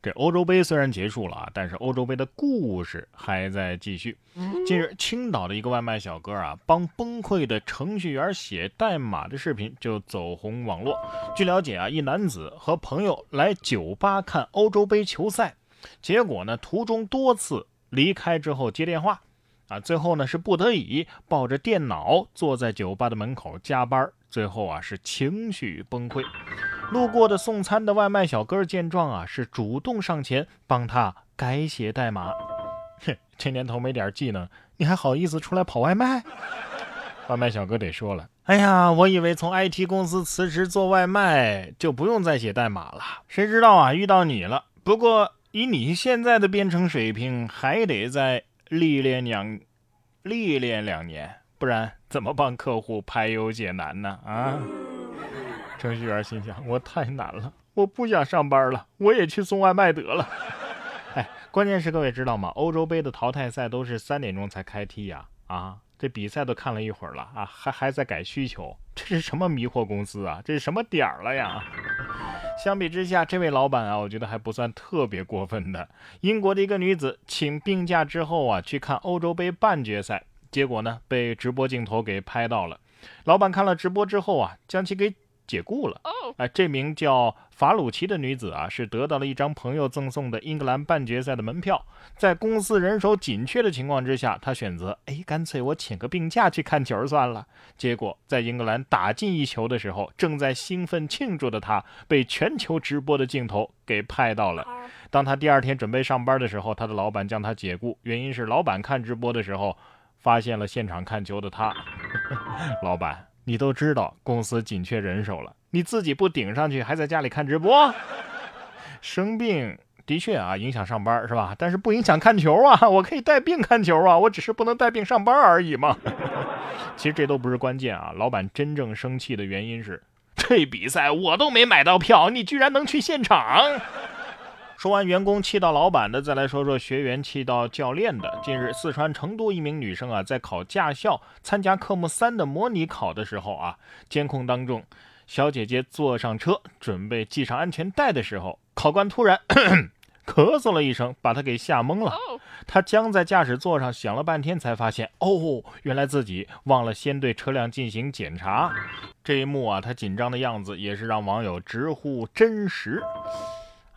这欧洲杯虽然结束了啊，但是欧洲杯的故事还在继续。近日，青岛的一个外卖小哥啊，帮崩溃的程序员写代码的视频就走红网络。据了解啊，一男子和朋友来酒吧看欧洲杯球赛，结果呢，途中多次离开之后接电话，啊，最后呢是不得已抱着电脑坐在酒吧的门口加班，最后啊是情绪崩溃。路过的送餐的外卖小哥见状啊，是主动上前帮他改写代码。哼，这年头没点技能，你还好意思出来跑外卖？外卖小哥得说了：“哎呀，我以为从 IT 公司辞职做外卖就不用再写代码了，谁知道啊，遇到你了。不过以你现在的编程水平，还得再历练两历练两年，不然怎么帮客户排忧解难呢？啊？”程序员心想：“我太难了，我不想上班了，我也去送外卖得了。”哎，关键是各位知道吗？欧洲杯的淘汰赛都是三点钟才开踢呀！啊，这比赛都看了一会儿了啊，还还在改需求，这是什么迷惑公司啊？这是什么点儿了呀？相比之下，这位老板啊，我觉得还不算特别过分的。英国的一个女子请病假之后啊，去看欧洲杯半决赛，结果呢，被直播镜头给拍到了。老板看了直播之后啊，将其给。解雇了。哎，这名叫法鲁奇的女子啊，是得到了一张朋友赠送的英格兰半决赛的门票。在公司人手紧缺的情况之下，她选择哎，干脆我请个病假去看球算了。结果在英格兰打进一球的时候，正在兴奋庆祝的她，被全球直播的镜头给拍到了。当她第二天准备上班的时候，她的老板将她解雇，原因是老板看直播的时候发现了现场看球的她。老板。你都知道公司紧缺人手了，你自己不顶上去，还在家里看直播？生病的确啊，影响上班是吧？但是不影响看球啊，我可以带病看球啊，我只是不能带病上班而已嘛。其实这都不是关键啊，老板真正生气的原因是，这比赛我都没买到票，你居然能去现场。说完员工气到老板的，再来说说学员气到教练的。近日，四川成都一名女生啊，在考驾校参加科目三的模拟考的时候啊，监控当中，小姐姐坐上车准备系上安全带的时候，考官突然 咳嗽了一声，把她给吓懵了。她僵在驾驶座上想了半天，才发现哦，原来自己忘了先对车辆进行检查。这一幕啊，她紧张的样子也是让网友直呼真实。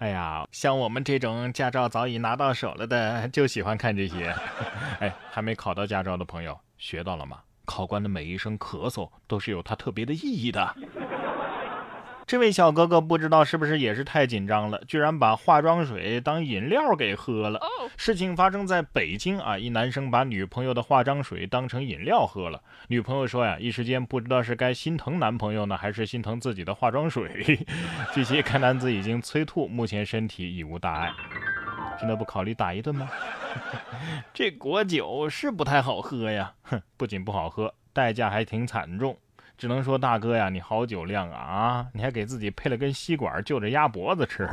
哎呀，像我们这种驾照早已拿到手了的，就喜欢看这些。哎，还没考到驾照的朋友，学到了吗？考官的每一声咳嗽都是有它特别的意义的。这位小哥哥不知道是不是也是太紧张了，居然把化妆水当饮料给喝了。事情发生在北京啊，一男生把女朋友的化妆水当成饮料喝了。女朋友说呀，一时间不知道是该心疼男朋友呢，还是心疼自己的化妆水。据悉，该男子已经催吐，目前身体已无大碍。真的不考虑打一顿吗？这果酒是不太好喝呀，哼，不仅不好喝，代价还挺惨重。只能说大哥呀，你好酒量啊啊！你还给自己配了根吸管，就着鸭脖子吃。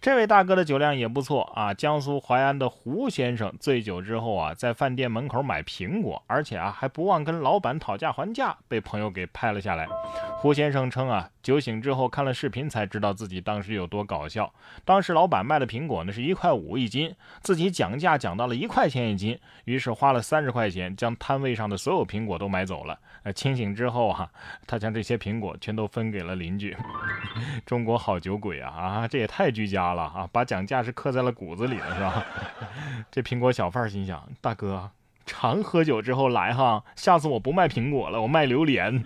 这位大哥的酒量也不错啊！江苏淮安的胡先生醉酒之后啊，在饭店门口买苹果，而且啊还不忘跟老板讨价还价，被朋友给拍了下来。胡先生称啊，酒醒之后看了视频才知道自己当时有多搞笑。当时老板卖的苹果呢是一块五一斤，自己讲价讲到了一块钱一斤，于是花了三十块钱将摊位上的所有苹果都买走了。清醒之后啊，他将这些苹果全都分给了邻居。中国好酒鬼啊啊，这也太居家了。了啊，把讲价是刻在了骨子里了，是吧？这苹果小贩心想：大哥，常喝酒之后来哈，下次我不卖苹果了，我卖榴莲。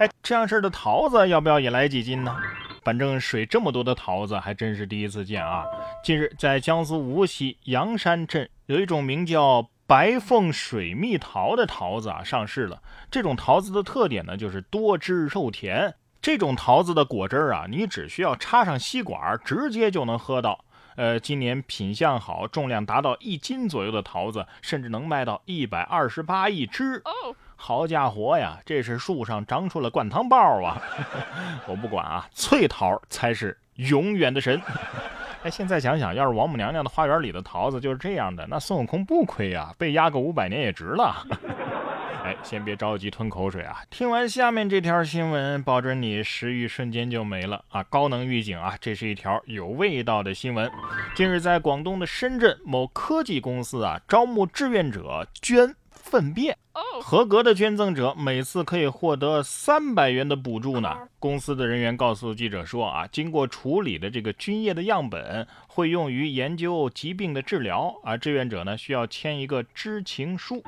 哎，这样式的桃子要不要也来几斤呢？反正水这么多的桃子还真是第一次见啊！近日，在江苏无锡阳山镇有一种名叫白凤水蜜桃的桃子啊上市了。这种桃子的特点呢，就是多汁肉甜。这种桃子的果汁儿啊，你只需要插上吸管，直接就能喝到。呃，今年品相好、重量达到一斤左右的桃子，甚至能卖到一百二十八一只。好家伙呀，这是树上长出了灌汤包啊！我不管啊，脆桃才是永远的神。哎，现在想想，要是王母娘娘的花园里的桃子就是这样的，那孙悟空不亏啊，被压个五百年也值了。哎，先别着急吞口水啊！听完下面这条新闻，保准你食欲瞬间就没了啊！高能预警啊！这是一条有味道的新闻。近日，在广东的深圳某科技公司啊，招募志愿者捐粪便，合格的捐赠者每次可以获得三百元的补助呢。公司的人员告诉记者说啊，经过处理的这个菌液的样本会用于研究疾病的治疗啊。志愿者呢需要签一个知情书。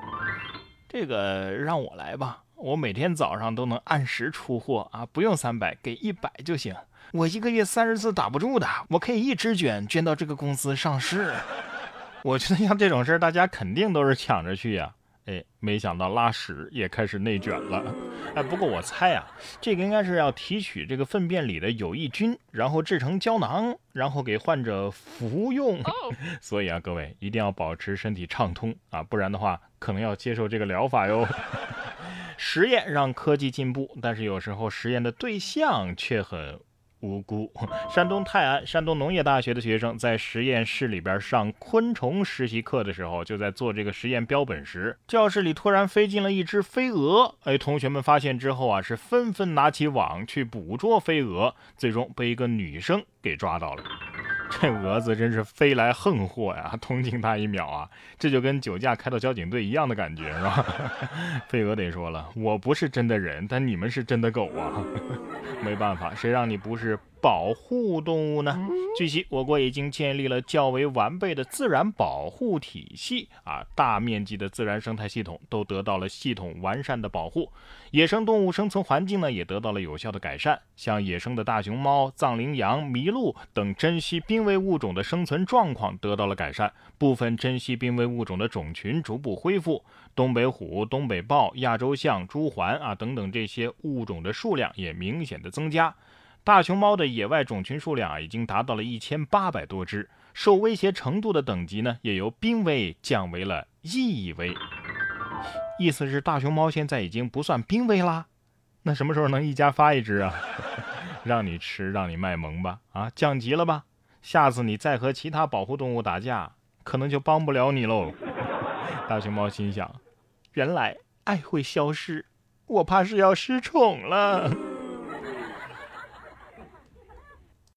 这个让我来吧，我每天早上都能按时出货啊，不用三百，给一百就行。我一个月三十次打不住的，我可以一直捐，捐到这个公司上市。我觉得像这种事儿，大家肯定都是抢着去呀。哎，没想到拉屎也开始内卷了。哎，不过我猜啊，这个应该是要提取这个粪便里的有益菌，然后制成胶囊，然后给患者服用。所以啊，各位一定要保持身体畅通啊，不然的话可能要接受这个疗法哟。实验让科技进步，但是有时候实验的对象却很。无辜。山东泰安山东农业大学的学生在实验室里边上昆虫实习课的时候，就在做这个实验标本时，教室里突然飞进了一只飞蛾。哎，同学们发现之后啊，是纷纷拿起网去捕捉飞蛾，最终被一个女生给抓到了。这蛾子真是飞来横祸呀，同情他一秒啊！这就跟酒驾开到交警队一样的感觉，是吧？飞蛾得说了，我不是真的人，但你们是真的狗啊！没办法，谁让你不是？保护动物呢？据悉，我国已经建立了较为完备的自然保护体系啊，大面积的自然生态系统都得到了系统完善的保护，野生动物生存环境呢也得到了有效的改善。像野生的大熊猫、藏羚羊、麋鹿等珍稀濒危物种的生存状况得到了改善，部分珍稀濒危物种的种群逐步恢复，东北虎、东北豹、亚洲象、朱鹮啊等等这些物种的数量也明显的增加。大熊猫的野外种群数量，已经达到了一千八百多只，受威胁程度的等级呢，也由濒危降为了易危。意思是大熊猫现在已经不算濒危啦？那什么时候能一家发一只啊？让你吃，让你卖萌吧？啊，降级了吧？下次你再和其他保护动物打架，可能就帮不了你喽。大熊猫心想：原来爱会消失，我怕是要失宠了。